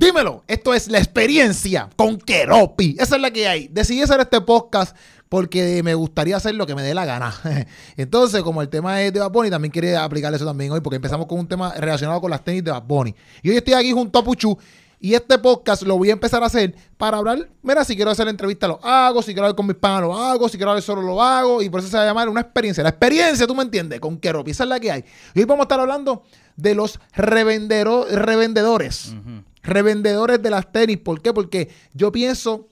Dímelo, esto es la experiencia con Keropi. Esa es la que hay. Decidí hacer este podcast porque me gustaría hacer lo que me dé la gana. Entonces, como el tema es de Bad Bunny, también quería aplicar eso también hoy, porque empezamos con un tema relacionado con las tenis de Bad Bunny. Y hoy estoy aquí junto a Puchu. Y este podcast lo voy a empezar a hacer para hablar. Mira, si quiero hacer entrevista lo hago, si quiero hablar con mis panas lo hago, si quiero hablar solo lo hago. Y por eso se va a llamar una experiencia. La experiencia, tú me entiendes, con Keropi. Esa es la que hay. Y hoy vamos a estar hablando de los revendedores revendedores de las tenis. ¿Por qué? Porque yo pienso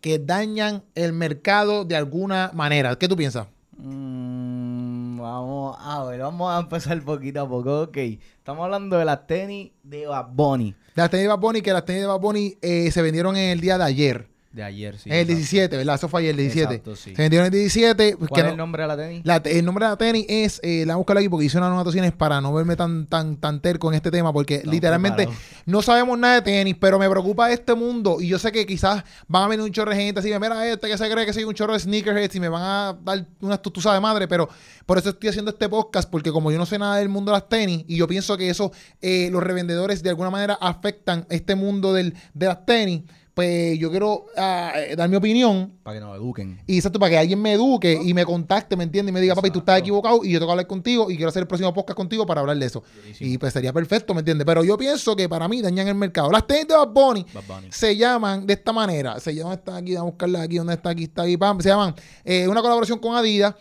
que dañan el mercado de alguna manera. ¿Qué tú piensas? Mm, vamos a ver, vamos a empezar poquito a poco. Ok, estamos hablando de las tenis de Bad Bunny. De las tenis de Bad Bunny, que las tenis de Bad Bunny eh, se vendieron en el día de ayer. De ayer, sí. El 17, ¿verdad? Eso fue ayer, el 17. Exacto, sí. Se vendieron el 17. ¿Cuál que es no- el nombre de la tenis? la- el nombre de la tenis es, eh, la voy a buscar aquí porque hice unas anotaciones para no verme tan, tan, tan terco en este tema, porque Estamos literalmente preparados. no sabemos nada de tenis, pero me preocupa este mundo y yo sé que quizás van a venir un chorro de gente así, mira este que se cree que soy un chorro de sneakerheads y me van a dar unas tutusas de madre, pero por eso estoy haciendo este podcast, porque como yo no sé nada del mundo de las tenis y yo pienso que eso, eh, los revendedores de alguna manera afectan este mundo del, de las tenis, pues yo quiero ah, eh, dar mi opinión Para que nos eduquen. y exacto, para que alguien me eduque y me contacte, ¿me entiende? Y me diga, papi, tú estás equivocado y yo tengo que hablar contigo y quiero hacer el próximo podcast contigo para hablar de eso. Y pues sería perfecto, ¿me entiendes? Pero yo pienso que para mí dañan el mercado. Las tenis de Bad Bunny Bad Bunny. se llaman de esta manera. Se llaman, está aquí, vamos a buscarla aquí, ¿dónde está aquí? Está aquí, pam. Se llaman eh, una colaboración con Adidas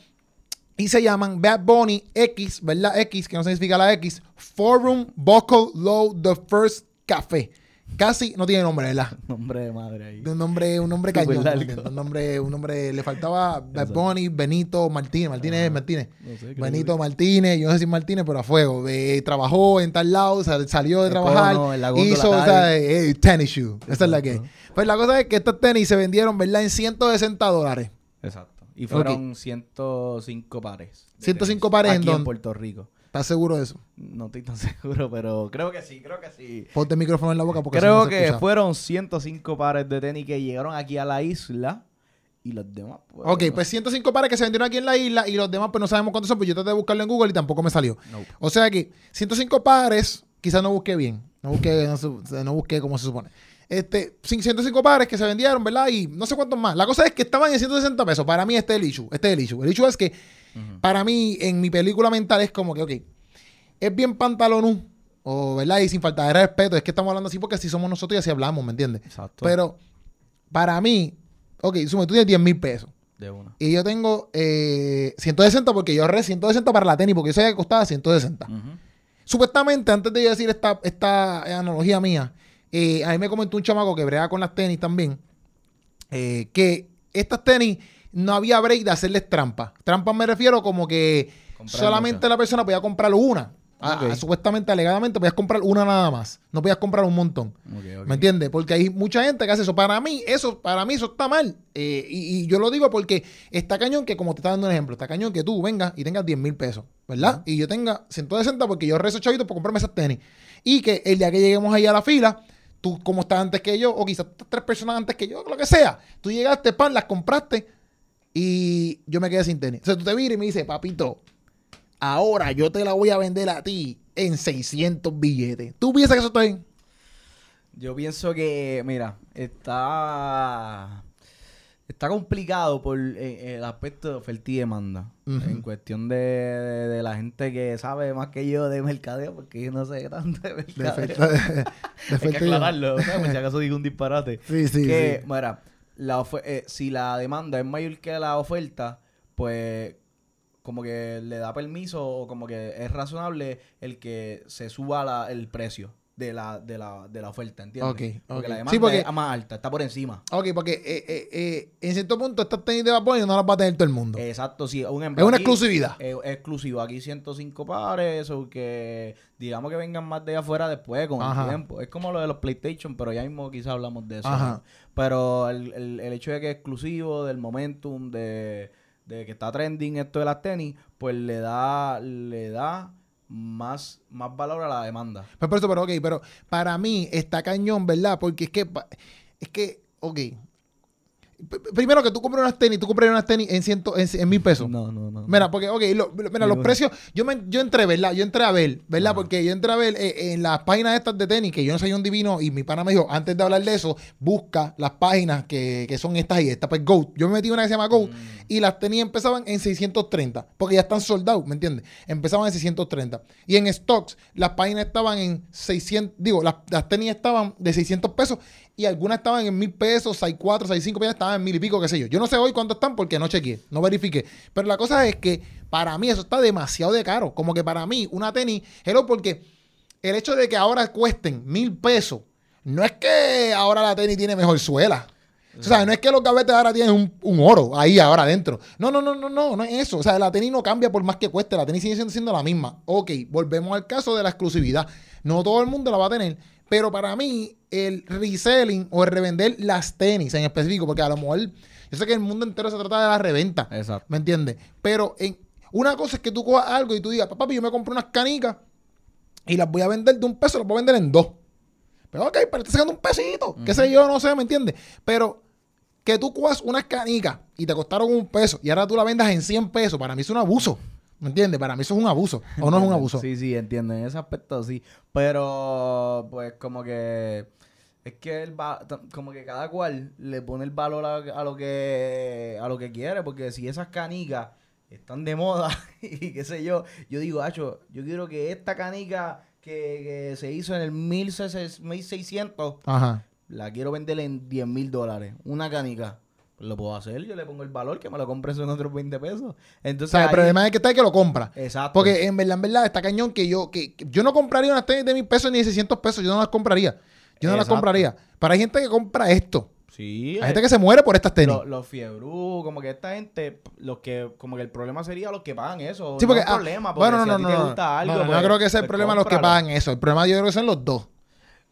y se llaman Bad Bunny X, ¿verdad? X, que no significa la X, Forum Buckle Low The First Café. Casi no tiene nombre, ¿verdad? Nombre de madre ahí. De un nombre, un nombre cañón. Un nombre, un nombre, le faltaba Bad. Bunny, Benito, Martínez, Martínez, Ajá. Martínez. No sé, Benito que- Martínez, yo no sé si Martínez, pero a fuego. Eh, trabajó en tal lado, sal- salió de trabajar, en góndola hizo, o sea, eh, eh, tennis shoe. Esa es la que. Pues la cosa es que estos tenis se vendieron, ¿verdad? En 160 dólares. Exacto. Y fueron 105 pares. de 105 tenis. pares en Aquí en dónde? Puerto Rico. ¿Estás seguro de eso? No estoy tan seguro, pero creo que sí, creo que sí. Ponte el micrófono en la boca porque Creo no que escucha. fueron 105 pares de tenis que llegaron aquí a la isla y los demás. Pues, Ok, pues 105 pares que se vendieron aquí en la isla y los demás pues no sabemos cuántos son, pues yo traté de buscarlo en Google y tampoco me salió. No. O sea que 105 pares, quizás no busqué bien. No busqué, no, no busqué como se supone. Este, cin- 105 pares que se vendieron, ¿verdad? Y no sé cuántos más. La cosa es que estaban en 160 pesos. Para mí este es el issue. Este es el issue. El issue es que para mí, en mi película mental, es como que, ok, es bien pantalonú. O, ¿verdad? Y sin falta de respeto. Es que estamos hablando así porque así somos nosotros y así hablamos, ¿me entiendes? Exacto. Pero para mí, ok, sume, tú tienes 10 mil pesos. de una. Y yo tengo eh, 160 porque yo ahorré 160 para la tenis porque yo sabía que costaba 160. Ujú. Supuestamente, antes de yo decir esta, esta analogía mía, eh, a mí me comentó un chamaco que brega con las tenis también, eh, que estas tenis no había break de hacerles trampa. Trampa me refiero como que Comprar solamente la persona podía comprar una. Ah, Ok. supuestamente, alegadamente, podías comprar una nada más. No podías comprar un montón. ¿Me entiendes? Porque hay mucha gente que hace eso. Para mí, eso, para mí, eso está mal. Eh, y, y yo lo digo porque está cañón que, como te está dando un ejemplo, está cañón que tú vengas y tengas 10 mil pesos, ¿verdad? Y yo tenga 160 porque yo rezo chavito para comprarme esas tenis. Y que el día que lleguemos ahí a la fila, tú como estás antes que yo, o quizás tres personas antes que yo, lo que sea, tú llegaste, pan, las compraste y yo me quedé sin tenis. O sea, tú te miras y me dices, papito, ahora yo te la voy a vender a ti en 600 billetes. ¿Tú piensas que eso está bien? Yo pienso que, mira, está está complicado por eh, el aspecto de oferta y demanda. En cuestión de, de- de la gente que sabe más que yo de mercadeo, porque yo no sé tanto de De mercadeo. oferta- de- de Hay oferta que aclararlo, ¿sabes? Si acaso digo un disparate. Sí, sí, que, sí. mira, la eh, si la demanda es mayor que la oferta, pues como que le da permiso o como que es razonable el que se suba la- el precio de la, de la, de la oferta, ¿entiendes? Ok, Porque la demanda Sí, porque- es más alta, está por encima. Ok, porque eh, eh, eh, en cierto punto estas tenis de Bunny no las va a tener todo el mundo. Exacto, sí. Un es una aquí, exclusividad. exclusivo. Aquí 105 pares o que digamos que vengan más de afuera después con Ajá. el tiempo. Es como lo de los PlayStation, pero ya mismo quizás hablamos de eso. Ajá. ¿no? Pero el, el- el hecho de que es exclusivo, del momentum, de, de que está trending esto de las tenis, pues le da, le da más, más valor a la demanda. Pues por eso, pero ok, pero para mí está cañón, ¿verdad? Porque es que, es que, ok, primero que tú compras unas tenis, tú compras unas tenis en, ciento, en, en mil pesos. No, no, no. Mira, porque, ok, lo- mira, los precios, yo me, yo entré, ¿verdad? Yo entré a ver, ¿verdad? Porque yo entré a ver eh, en las páginas estas de tenis, que yo no soy un divino, y mi pana me dijo, antes de hablar de eso, busca las páginas que, que son estas y estas, pues Go. Yo me metí una que se llama Go, Mm. y las tenis empezaban en 630, porque ya están soldados, ¿me entiendes? Empezaban en 630. Y en stocks, las páginas estaban en 600, digo, las, las tenis estaban de 600 pesos, y algunas estaban en mil pesos, 64, 65 pesos, estaban en mil y pico, qué sé yo. Yo no sé hoy cuánto están porque no chequeé, no verifiqué. Pero la cosa es que para mí eso está demasiado de caro. Como que para mí una tenis, hello, porque el hecho de que ahora cuesten mil pesos, no es que ahora la tenis tiene mejor suela. O sea, no es que los gavetes ahora tienen un, un oro ahí ahora adentro. No, no, no, no, no, no es eso. O sea, la tenis no cambia por más que cueste. La tenis sigue siendo, siendo la misma. Ok, volvemos al caso de la exclusividad. No todo el mundo la va a tener. Pero para mí, el reselling o el revender las tenis en específico, porque a lo mejor, yo sé que el mundo entero se trata de la reventa. Exacto. ¿Me entiendes? Pero en, una cosa es que tú cojas algo y tú digas, papi, yo me compro unas canicas y las voy a vender de un peso, las voy a vender en dos. Pero ok, pero estás sacando un pesito, qué sé yo, no sé, ¿me entiendes? Pero que tú cojas unas canicas y te costaron un peso y ahora tú la vendas en 100 pesos, para mí es un abuso. ¿Me entiendes? Para mí eso es un abuso. ¿O no es un abuso? Sí, sí, entiendo. En ese aspecto sí. Pero, pues, como que. Es que el va- como que cada cual le pone el valor a, a lo que a lo que quiere, porque si esas canicas están de moda y qué sé yo, yo digo, Hacho, yo quiero que esta canica que, que se hizo en el 1600 1600 Ajá. la quiero vender en 10 mil dólares, una canica. Lo puedo hacer, yo le pongo el valor que me lo compres en otros 20 pesos. O Entonces, sea, el problema es que está el que lo compra. Exacto. Porque en verdad, en verdad, está cañón que yo, que, que yo no compraría unas tenis de mil pesos ni de 600 pesos. Yo no las compraría. Yo no las compraría. Pero hay gente que compra esto. Sí, Hay gente que se muere por estas tenis. Los, los fiebrú, como que esta gente, los que, como que el problema sería los que pagan eso. Sí, no porque, es ah, problema, porque bueno, si no, a ti no, te no, gusta no, algo, no, no pues, creo que es el pues problema de los que cómpralo. pagan eso. El problema yo creo que son los dos.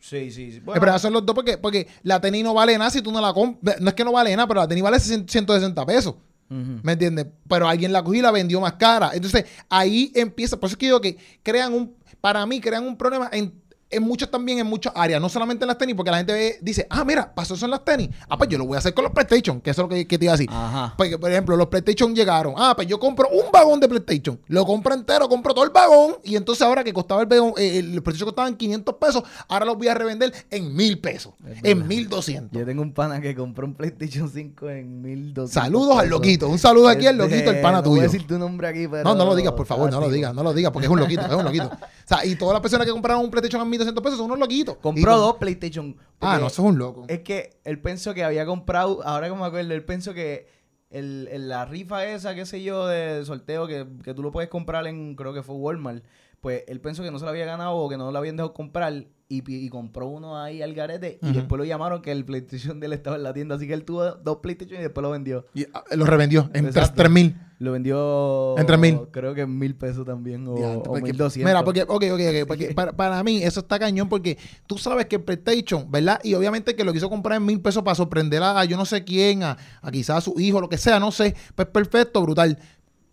Sí, sí, sí. el Bueno, problema son los dos porque, porque la tenis no vale nada si tú no la compras. No es que no vale nada, pero la tenis vale 160 pesos. ¿Me entiendes? Pero alguien la cogió y la vendió más cara. Entonces, ahí empieza. Por eso es que digo que crean un. Para mí, crean un problema en, en muchos también, en muchas áreas. No solamente en las tenis, porque la gente ve- dice, ah, mira, pasó eso en las tenis. Ah, pues yo lo voy a hacer con los PlayStation, que eso es lo que, que te iba a decir. Ajá. Porque, por ejemplo, los PlayStation llegaron. Ah, pues yo compro un vagón de PlayStation. Lo compro entero, compro todo el vagón. Y entonces ahora que costaba el vagón, eh, el PlayStation costaban 500 pesos, ahora los voy a revender en 1000 pesos. Es En verdad. 1200. Yo tengo un pana que compró un PlayStation 5 en 1200. Saludos al loquito. Un saludo aquí al Este, loquito, el pana no voy tuyo. a decir tu nombre aquí, pero... No, no lo digas, por favor, no lo digas, no lo digas, porque es un loquito, es un loquito. O sea, y todas las personas que compraron un PlayStation a 1200 pesos son unos loquitos. Compró con- dos PlayStation. Ah, no, eso es un loco. Es que él pensó que había comprado, ahora que me acuerdo, él pensó que el, el- la rifa esa, qué sé yo, de sorteo que, que tú lo puedes comprar en, creo que fue Walmart, pues él pensó que no se lo había ganado o que no lo habían dejado comprar y, compró uno ahí al garete y después lo llamaron que el PlayStation de él estaba en la tienda, así que él tuvo dos PlayStation y después lo vendió. Y, ah, lo revendió en Exacto. 3000. Lo vendió... En 3,000. Creo que en mil pesos también o, Diantre, o porque- 1200. Mira, porque, ok, ok, ok, porque para, para mí eso está cañón porque tú sabes que el PlayStation, ¿verdad? Y obviamente que lo quiso comprar en mil pesos para sorprender a, a yo no sé quién, a, a quizás a su hijo, lo que sea, no sé. Pues perfecto, brutal.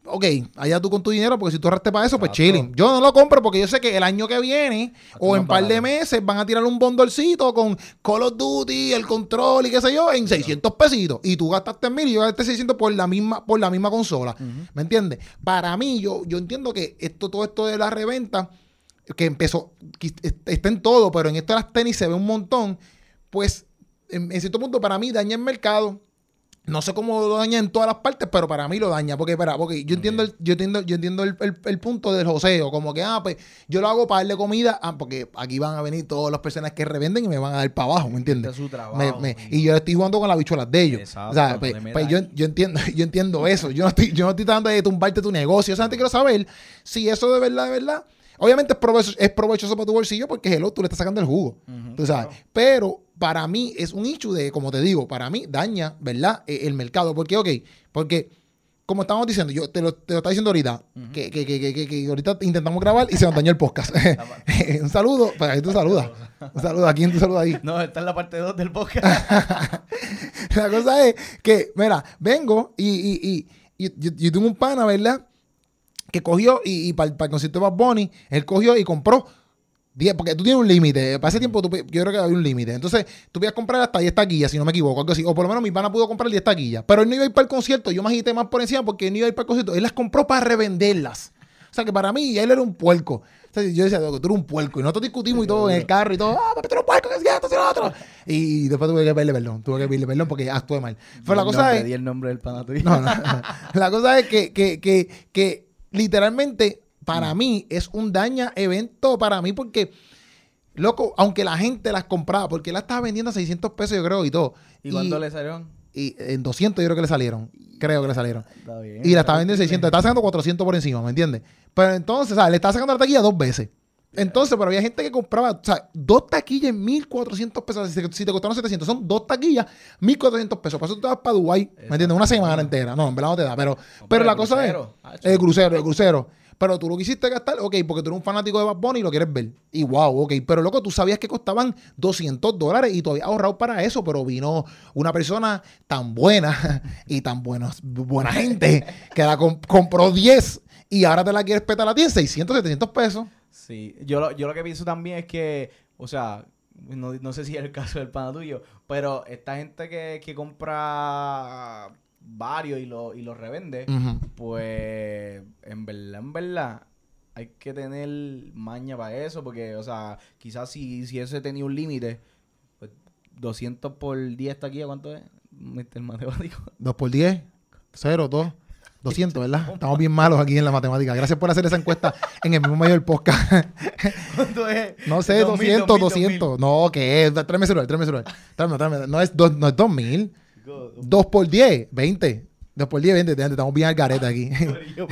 Ok, allá tú con tu dinero, porque si tú ahorraste para eso, pues chilling. Yo no lo compro porque yo sé que el año que viene o en par de meses van a tirar un bondolcito con Call of Duty, el control y qué sé yo, en 600 pesitos. Y tú gastaste mil y yo gasté 600 por la misma, por la misma consola. ¿Me entiendes? Para mí, yo, yo entiendo que esto, todo esto de la reventa, que empezó, que está en todo, pero en esto de las tenis se ve un montón, pues en, en cierto punto para mí daña el mercado. No sé cómo lo daña en todas las partes, pero para mí lo daña. Porque, espera, porque yo entiendo el, yo entiendo, yo entiendo el, el- el punto del joseo. Como que, ah, pues yo lo hago para darle comida. Ah, porque aquí van a venir todas las personas que revenden y me van a dar para abajo, ¿me Este entiendes? es su trabajo. Me- me- y yo estoy jugando con las bichuelas de ellos. Exacto, o sea, pues, te pues yo, yo entiendo, yo entiendo eso. Yo no estoy, yo no estoy tratando de tumbarte tu negocio. O sea, antes quiero saber si eso de verdad, de verdad. Obviamente es provechoso, es provechoso para tu bolsillo porque hello, tú le estás sacando el jugo. Tú sabes. Pero para mí es un issue de, como te digo, para mí daña, ¿verdad? Eh, El mercado. Porque, ok, porque como estamos diciendo, yo te lo, te lo estaba diciendo ahorita, que, que, que, que, que- que ahorita intentamos grabar y se nos dañó el podcast. un saludo, para ahí tú saludas. Un saludo, ¿a quién tú saludas ahí? No, esta es la parte 2 del podcast. La cosa es que, mira, vengo y, y, y, y yo, yo tengo un pana, ¿verdad? Que cogió y, y para, el concierto de Bad Bunny, él cogió y compró 10, porque tú tienes un límite. Para ese tiempo tú, yo creo que había un límite. Entonces, tú podías comprar hasta 10 taquillas, si no me equivoco, algo así. O por lo menos mi pana pudo comprar 10 taquillas. Pero él no iba a ir para el concierto. Yo me agité más por encima porque él no iba a ir para el concierto. Él las compró para revenderlas. O sea, que para mí, él era un puerco. O sea, yo decía, tú eres un puerco. Y nosotros discutimos y todo en el carro y todo. Ah, pero tú eres un puerco, que es esto, es lo otro. Y después tuve que pedirle perdón. Tuve que pedirle perdón porque actué mal. Pero la No cosa es... pedí el nombre del pana. No, no. La cosa es que, que, que, que literalmente para mí es un daña evento para mí porque, loco, aunque la gente las compraba, porque las estaba vendiendo a 600 pesos yo creo y todo. ¿Y cuánto le salieron? Y en 200 yo creo que le salieron. Creo que le salieron. Está bien. Y la estaba vendiendo en 600. Estaba sacando 400 por encima, ¿me entiendes? Pero entonces, ¿sabes? Le estaba sacando la taquilla dos veces. Entonces, pero había gente que compraba, o sea, dos taquillas en 1400 pesos. Si te, si te costaron 700, son dos taquillas, 1400 pesos. Por eso tú te vas para Dubái, ¿me entiendes? Una semana entera. No, en verdad no te da. Pero, pero pero la cosa crucero, es. hacho. El crucero, el crucero. Pero tú lo quisiste gastar, ok, porque tú eres un fanático de Bad Bunny y lo quieres ver. Y wow, ok. Pero loco, tú sabías que costaban 200 dólares y tú habías ahorrado para eso, pero vino una persona tan buena y tan buenos, buena gente que la comp- compró 10 y ahora te la quieres petar a ti en 600, 700 pesos. Sí, yo lo, yo lo que pienso también es que, o sea, no, no sé si es el caso del pana tuyo, pero esta gente que, que compra varios y los y los revende, Ujú. pues en verdad, en verdad, hay que tener maña para eso, porque, o sea, quizás si, si ese tenía un límite, pues 200 por 10 taquillas, ¿cuánto es? Mr. Matemático. 2 por 10, 0, 2, 200, ¿verdad? Estamos bien malos aquí en la matemática. Gracias por hacer esa encuesta en el mismo medio del podcast. ¿Cuánto es? No sé, 2000, 200, 2000, 200. No, ¿qué es? Tráeme el celular, tráeme el celular. Tráeme, tráeme. No es, dos, no es 2000. 2 por 10, 20. 2 por 10, 20. Gente, Estamos bien al garete aquí.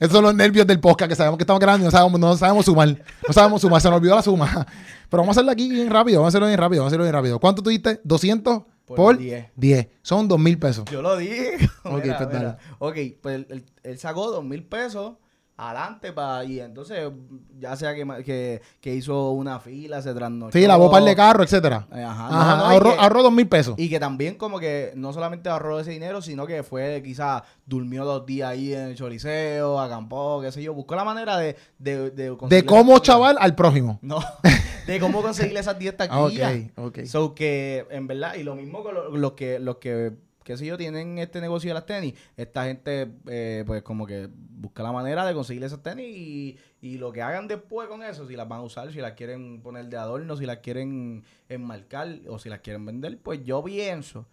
Esos son los nervios del podcast que sabemos que estamos grabando y no sabemos, no sabemos sumar. No sabemos sumar, se nos olvidó la suma. Pero vamos a hacerlo aquí bien rápido, vamos a hacerlo bien rápido, vamos a hacerlo bien rápido. ¿Cuánto tuviste? 200 por, Por 10. 10. Son 2 mil pesos. Yo lo dije. Ok, Mira, pues mira. Ok, pues él, él- él sacó dos mil pesos adelante para y entonces ya sea que, que, que hizo una fila, se trasnochó. Sí, lavó par de carro, etcétera. Ajá, Ajá, no, no, y ahorró, que- ahorró 2 mil pesos. Y que también como que no solamente ahorró ese dinero, sino que fue quizás durmió dos días ahí en el choliseo, acampó, qué sé yo, buscó la manera de... De, de, cómo chaval al prójimo. No, de cómo conseguirle esas 10 Ah, taquillas. ok, ok. So que, en verdad, y lo mismo con lo- los que, los que, qué sé yo, tienen este negocio de las tenis, esta gente, eh, pues como que busca la manera de conseguirle esas tenis y, y lo que hagan después con eso, si las van a usar, si las quieren poner de adorno, si las quieren enmarcar o si las quieren vender, pues yo pienso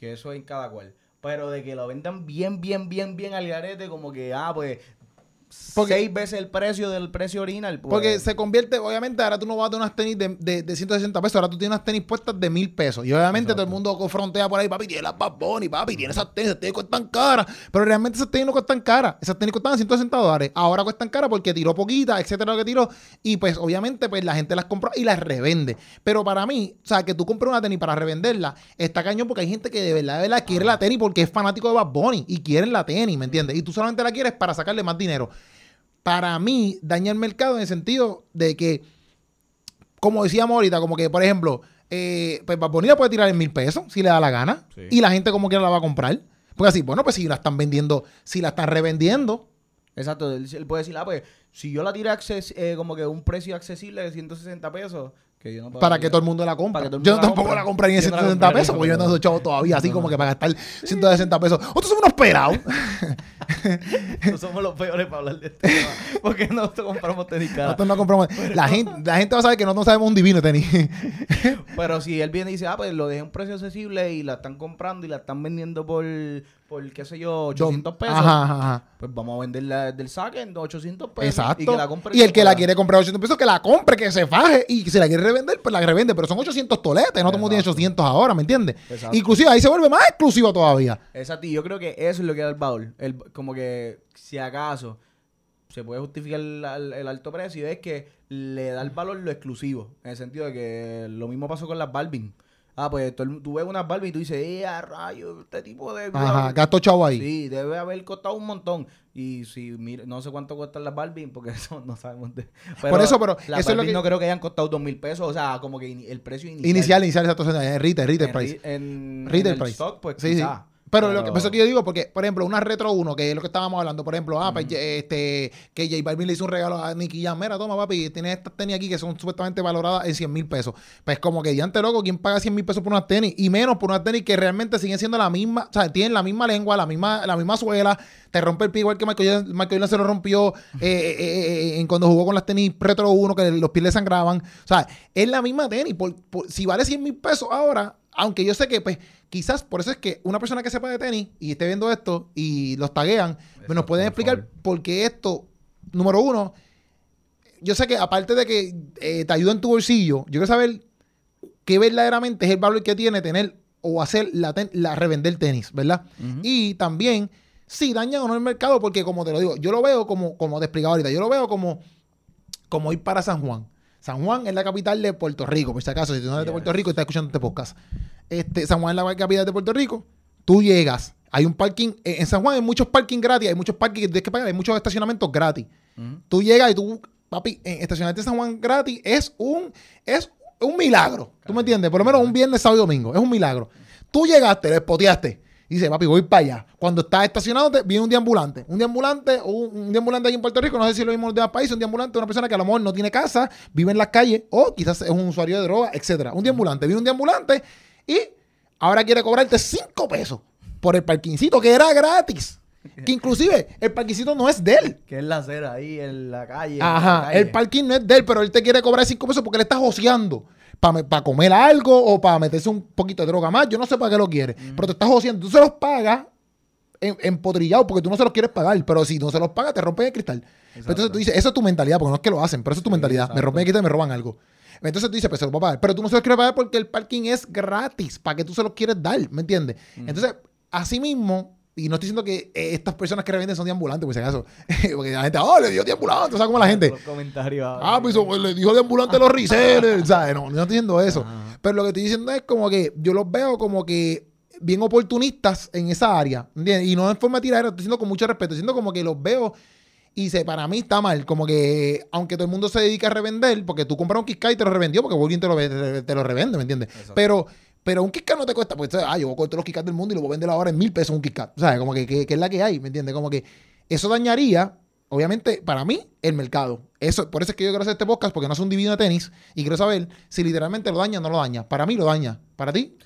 que eso es en cada cual. Pero de que lo vendan bien, bien, bien, bien al garete, como que, ah, pues, Porque- seis veces el precio del precio original. Pues, Porque se convierte, obviamente, ahora tú no vas a tener unas tenis de, de, de 160 pesos, ahora tú tienes unas tenis puestas de mil pesos. Y obviamente todo el mundo confrontea por ahí, papi, tiene las Bad Bunny, papi, tiene esas tenis, esas tenis cuestan caras. Pero realmente esas tenis no cuestan caras. Esas tenis costaban 160 dólares. Ahora cuestan caras porque tiró poquita, etcétera, lo que tiró. Y pues, obviamente, pues la gente las compra y las revende. Pero para mí, o sea, que tú compres una tenis para revenderla, está cañón porque hay gente que de verdad, de verdad quiere la tenis porque es fanático de Bad Bunny y quieren la tenis, ¿me entiendes? Y tú solamente la quieres para sacarle más dinero para mí daña el mercado en el sentido de que, como decíamos ahorita, como que, por ejemplo, eh, pues Bad Bunny la puede tirar en mil pesos si le da la gana Sí. y la gente como quiera la va a comprar. Porque así, bueno, pues si la están vendiendo, si la están revendiendo, Exacto, él, él puede decir, ah, pues, si yo la tiré acces- eh, como que un precio accesible de 160 pesos, que yo no puedo para que todo el mundo la compre. Yo la tampoco compre. la compraría en Yo no la 160 compraría, pesos, porque yo no soy chavo todavía, así No, como no. que para gastar 160 pesos. Nosotros somos unos pelados. No somos los peores para hablar de este tema. Porque nosotros compramos tenis caras. Nosotros no compramos. La gente, la gente va a saber que nosotros no sabemos un divino tenis. Pero si él viene y dice, ah, pues lo dejé a un precio accesible y la están comprando y la están vendiendo por, por qué sé yo, 800 pesos, Ajá, ajá, ajá. pues vamos a venderla del saque en 800 pesos. Exacto. Y que la compre Y el que la quiere comprar a 800 pesos, que la compre, que se faje. Y si la quiere revender, pues la revende. Pero son 800 toletes. No todo mundo tiene Exacto. 800 ahora, ¿me entiendes? Inclusive ahí se vuelve más exclusivo todavía. Exacto, y yo creo que eso es lo que da el valor. El, como que, si acaso, se puede justificar el, el- el alto precio, es que le da el valor lo exclusivo. En el sentido de que lo mismo pasó con las Balvin. Ah, pues tú ves unas Balvin y tú dices, ¡eh, a rayo! Este tipo de. Ajá, gasto chavo ahí. Sí, debe haber costado un montón. Y si, mira, no sé cuánto cuestan las Balvin, porque eso no sabemos de. Por eso, pero las eso es lo que- no creo que hayan costado dos mil pesos. O sea, como que el precio inicial. Inicial, inicial, exacto. En retail, retail En price. En, Retail en el price. stock, pues Sí, sí. Pero, lo que Pero- pasa es que yo digo, porque, por ejemplo, una Retro 1, que es lo que estábamos hablando, por ejemplo, ah, pues, este, que J Balvin le hizo un regalo a Nicky Jam, mira, toma, papi, tienes estas tenis aquí que son supuestamente valoradas en 100 mil pesos. Pues como que diante loco, ¿quién paga 100 mil pesos por unas tenis? Y menos por unas tenis que realmente siguen siendo la misma, o sea, tienen la misma lengua, la misma, la misma suela, te rompe el pie igual que Michael Michael Jordan se lo rompió eh, eh, eh, en cuando jugó con las tenis Retro 1, que los pies le sangraban. O sea, es la misma tenis. Por, por- si vale 100 mil pesos ahora, aunque yo sé que, pues, quizás por eso es que una persona que sepa de tenis y esté viendo esto y los taguean, pues, nos pueden por explicar favor. por qué esto, número uno, yo sé que aparte de que eh, te ayuda en tu bolsillo, yo quiero saber qué verdaderamente es el valor que tiene tener o hacer la, ten- la revender tenis, ¿verdad? Y también si dañan o no el mercado, porque como te lo digo, yo lo veo como, como te explicaba ahorita, yo lo veo como, como ir para San Juan. San Juan es la capital de Puerto Rico, por si acaso, si tú no eres de Puerto. Rico y estás escuchando este podcast. Este, San Juan es la capital de Puerto Rico, tú llegas, hay un parking, en San Juan hay muchos parking gratis, hay muchos parking que tienes que pagar, hay muchos estacionamientos gratis. Tú llegas y tú, papi, estacionarte en San Juan gratis es un, es un milagro. ¿Tú me entiendes? Por lo menos un viernes, sábado y domingo. Es un milagro. Tú llegaste, le espoteaste. Y dice, papi, voy para allá. Cuando estás estacionado, te- viene un deambulante. Un deambulante, un, un deambulante aquí en Puerto Rico, no sé si lo mismo en los demás países, un deambulante, una persona que a lo mejor no tiene casa, vive en las calles, o quizás es un usuario de droga, etcétera. Un deambulante, viene un deambulante y ahora quiere cobrarte 5 pesos por el parquincito que era gratis. Que inclusive el parquincito no es de él. Que es la acera ahí en la calle. en Ajá, la calle. el parking no es de él, pero él te quiere cobrar 5 pesos porque él está joseando para comer algo o para meterse un poquito de droga más. Yo no sé para qué lo quiere, pero te estás joseando. Tú se los pagas empotrillados porque tú no se los quieres pagar, pero si no se los pagas, te rompen el cristal. Pero Entonces tú dices, eso es tu mentalidad, porque no es que lo hacen, pero eso es tu Sí, mentalidad. Me rompen el cristal y me roban algo. Entonces tú dices, pues se los voy a pagar. Pero tú no se los quieres pagar porque el parking es gratis. ¿Para qué tú se los quieres dar? ¿Me entiendes? Entonces, así mismo, y no estoy diciendo que eh, estas personas que revenden son de ambulantes, por si acaso. porque la gente, oh, le dio de ambulante. O sea, como la gente. Los comentarios. Ah, pues eso, le dijo de ambulante a los resellers. ¿Sabes? No, no estoy diciendo eso. Pero lo que estoy diciendo es como que yo los veo como que bien oportunistas en esa área. ¿Entiendes? Y no en forma de tiradera, estoy diciendo con mucho respeto. Estoy diciendo como que los veo y se, para mí está mal. Como que, aunque todo el mundo se dedica a revender, porque tú compras un Kit y te lo revendió porque Walgreens te lo, te, lo revende, ¿me entiendes? Exacto. Pero, pero un Kit no te cuesta, pues, ah, yo voy a coger todos los Kit del mundo y lo voy a vender ahora en mil pesos un Kit Kat. ¿Sabes? Como que, que, que es la que hay, ¿me entiendes? Como que eso dañaría, obviamente, para mí, el mercado. Eso, por eso es que yo quiero hacer este podcast, porque no es un divino de tenis y quiero saber si literalmente lo daña o no lo daña. Para mí lo daña. ¿Para ti?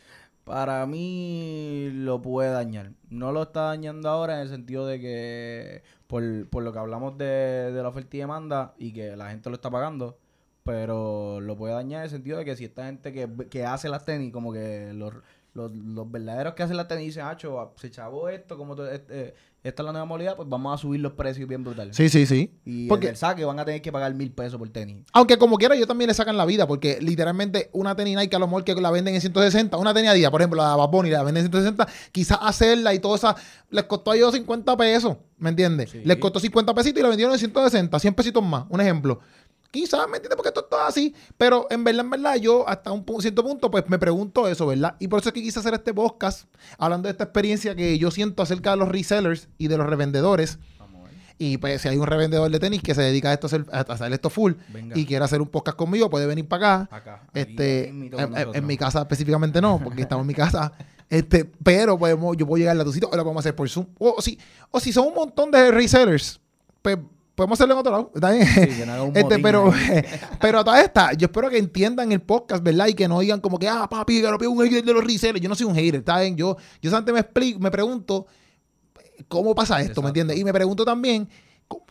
Para mí lo puede dañar. No lo está dañando ahora en el sentido de que, por, por lo que hablamos de, de la oferta y demanda y que la gente lo está pagando, pero lo puede dañar en el sentido de que si esta gente que, que hace las tenis, como que los, los, los verdaderos que hacen las tenis dicen, Acho, se chavó esto, como te- este, esta es la nueva modalidad, pues vamos a subir los precios bien brutales. Sí, sí, sí. Y Porque- el saque van a tener que pagar mil pesos por tenis. Aunque como quiera, ellos también le sacan la vida, porque literalmente una tenis Nike a lo mejor que la venden en 160, una tenis Adidas, por ejemplo, la Bad Bunny la venden en 160, quizás hacerla y todo esa, les costó a ellos 50 pesos, ¿me entiendes? Sí. Les costó 50 pesitos y la vendieron en 160, 100 pesitos más, un ejemplo. Quizás, ¿me entiendes? Porque esto es todo así, pero en verdad, en verdad, yo hasta un cierto punto, pues me pregunto eso, ¿verdad? Y por eso es que quise hacer este podcast, hablando de esta experiencia que yo siento acerca de los resellers y de los revendedores. Y pues si hay un revendedor de tenis que se dedica a esto, a hacer, esto full Venga. y quiere hacer un podcast conmigo, puede venir para acá. Este, en, mi casa específicamente no, porque estamos en mi casa. Este, pero podemos, yo puedo llegar a tu sitio o lo podemos hacer por Zoom. O, si, o si son un montón de resellers, pues podemos hacerlo en otro lado. ¿Está bien? Sí, un Este, pero, pero a todas estas, yo espero que entiendan el podcast, ¿verdad? Y que no digan como que, ah, papi, que lo pido un hater de los resellers. Yo no soy un hater, ¿está bien? Yo, yo solamente me explico, me pregunto cómo pasa esto, Exacto. ¿me entiendes? Y me pregunto también,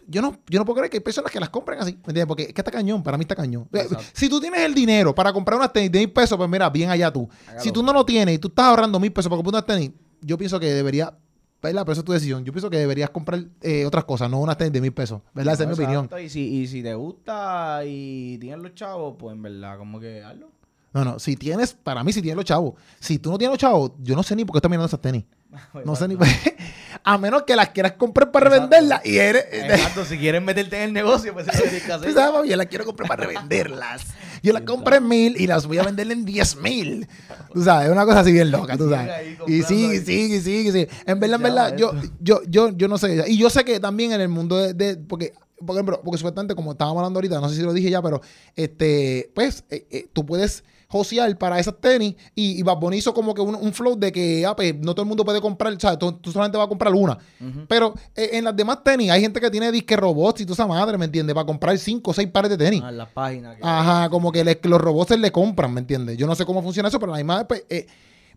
yo no, yo no puedo creer que hay personas que las compren así, ¿me entiendes? Porque es que está cañón, para mí está cañón. Exacto. Si tú tienes el dinero para comprar unas tenis de mil pesos, pues mira, bien allá tú. Hágalo. Si tú no lo tienes y tú estás ahorrando mil pesos para comprar unas tenis, yo pienso que debería, ¿verdad? Pero eso es tu decisión. Yo pienso que deberías comprar eh, otras cosas, no unas tenis de mil pesos, ¿verdad? Esa es mi opinión. Y si, y si te gusta y tienes los chavos, pues en verdad, como que hazlo. No, no, si tienes, para mí, si tienes los chavos. Si tú no tienes los chavos, yo no sé ni por qué estás mirando esas tenis. No sé ni por qué. A menos que las quieras comprar para Exacto. revenderlas y eres. Exacto, si quieres meterte en el negocio, pues eso lo tienes que hacer. sabes, papi, yo las quiero comprar para revenderlas. Yo las compré en mil y las voy a vender en diez mil. Tú sabes, es una cosa así bien loca, tú sabes. Y comprando sigue, ahí. sigue, sigue, sigue. En verdad, en verdad, yo, yo, yo, yo no sé. Y yo sé que también en el mundo de, de- porque, por ejemplo, porque supuestamente, como estábamos hablando ahorita, no sé si lo dije ya, pero este, pues, eh, eh, tú puedes josear para esas tenis y, y Bad Bunny hizo como que un, un flow de que ah, pues, no todo el mundo puede comprar, o sea, tú, tú solamente vas a comprar una. Pero eh, en las demás tenis hay gente que tiene disque robots y toda esa madre, ¿me entiendes? Para comprar cinco o seis pares de tenis. Ah, páginas. que- Ajá, como que le- los robots se le compran, ¿me entiendes? Yo no sé cómo funciona eso, pero la misma pues, eh,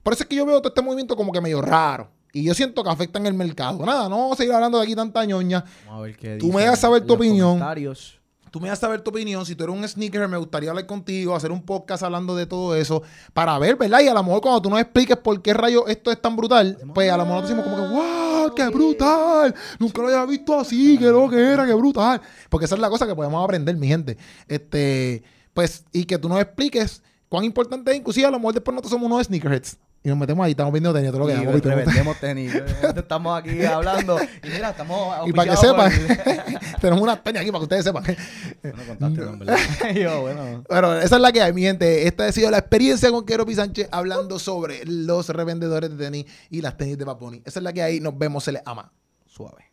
por eso es que yo veo todo este movimiento como que medio raro. Y yo siento que afecta en el mercado. Nada, no vamos a seguir hablando de aquí tanta ñoña. Vamos a ver qué Tú me das a saber tu opinión. comentarios. Tú me das a saber tu opinión. Si tú eres un sneaker, me gustaría hablar contigo, hacer un podcast hablando de todo eso, para ver, ¿verdad? Y a lo mejor cuando tú nos expliques por qué rayos esto es tan brutal, pues a lo mejor decimos como que, ¡wow! ¡Qué brutal! Nunca lo había visto así, qué lo que era, qué brutal. Porque esa es la cosa que podemos aprender, mi gente. Este, pues, y que tú nos expliques cuán importante es, inclusive a lo mejor después nosotros somos unos sneakerheads. Y nos metemos ahí, estamos viendo tenis, todo lo que Y damos, y tenis. Estamos aquí hablando. Y mira, estamos. Y para que sepan, tenemos unas tenis aquí para que ustedes sepan. por- No contaste, no, verdad. Yo, bueno. Esa es la que hay, mi gente. Esta ha sido la experiencia con Keropi Sánchez hablando sobre los revendedores de tenis y las tenis de Bunny. Esa es la que hay. Nos vemos, se les ama. Suave.